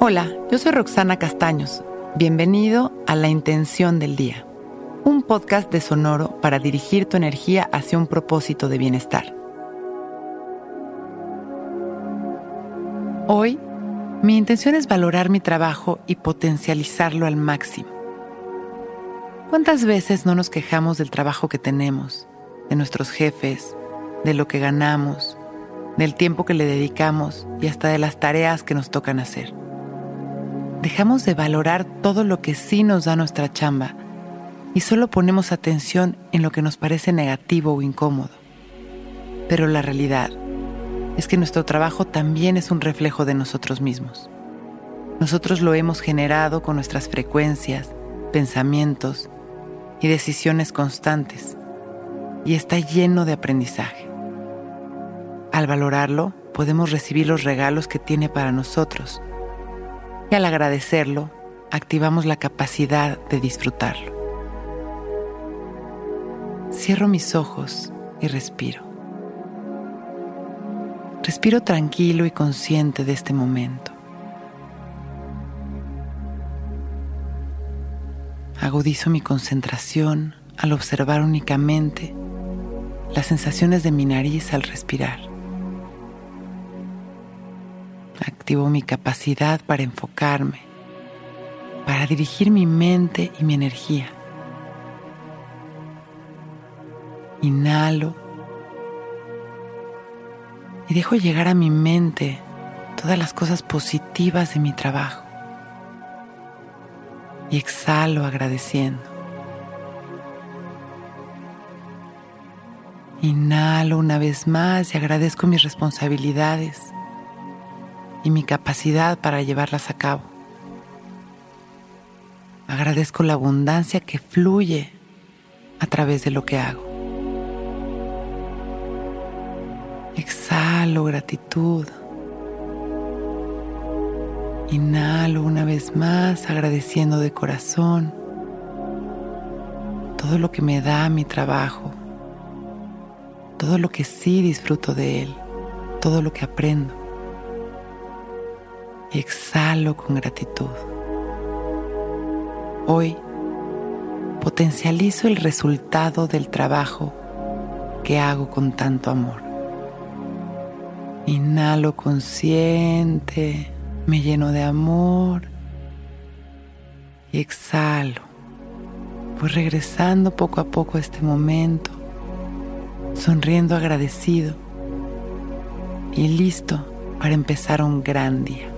Hola, yo soy Roxana Castaños. Bienvenido a La Intención del Día, un podcast de Sonoro para dirigir tu energía hacia un propósito de bienestar. Hoy, mi intención es valorar mi trabajo y potencializarlo al máximo. ¿Cuántas veces no nos quejamos del trabajo que tenemos, de nuestros jefes, de lo que ganamos, del tiempo que le dedicamos y hasta de las tareas que nos tocan hacer? Dejamos de valorar todo lo que sí nos da nuestra chamba y solo ponemos atención en lo que nos parece negativo o incómodo. Pero la realidad es que nuestro trabajo también es un reflejo de nosotros mismos. Nosotros lo hemos generado con nuestras frecuencias, pensamientos y decisiones constantes y está lleno de aprendizaje. Al valorarlo, podemos recibir los regalos que tiene para nosotros y al agradecerlo, activamos la capacidad de disfrutarlo. Cierro mis ojos y respiro. Respiro tranquilo y consciente de este momento. Agudizo mi concentración al observar únicamente las sensaciones de mi nariz al respirar. Mi capacidad para enfocarme, para dirigir mi mente y mi energía. Inhalo y dejo llegar a mi mente todas las cosas positivas de mi trabajo. Y exhalo agradeciendo. Inhalo una vez más y agradezco mis responsabilidades y mi capacidad para llevarlas a cabo. Agradezco la abundancia que fluye a través de lo que hago. Exhalo gratitud. Inhalo una vez más agradeciendo de corazón todo lo que me da mi trabajo, todo lo que sí disfruto de él, todo lo que aprendo exhalo con gratitud. Hoy potencializo el resultado del trabajo que hago con tanto amor. Inhalo consciente, me lleno de amor y exhalo. Voy regresando poco a poco a este momento, sonriendo agradecido y listo para empezar un gran día.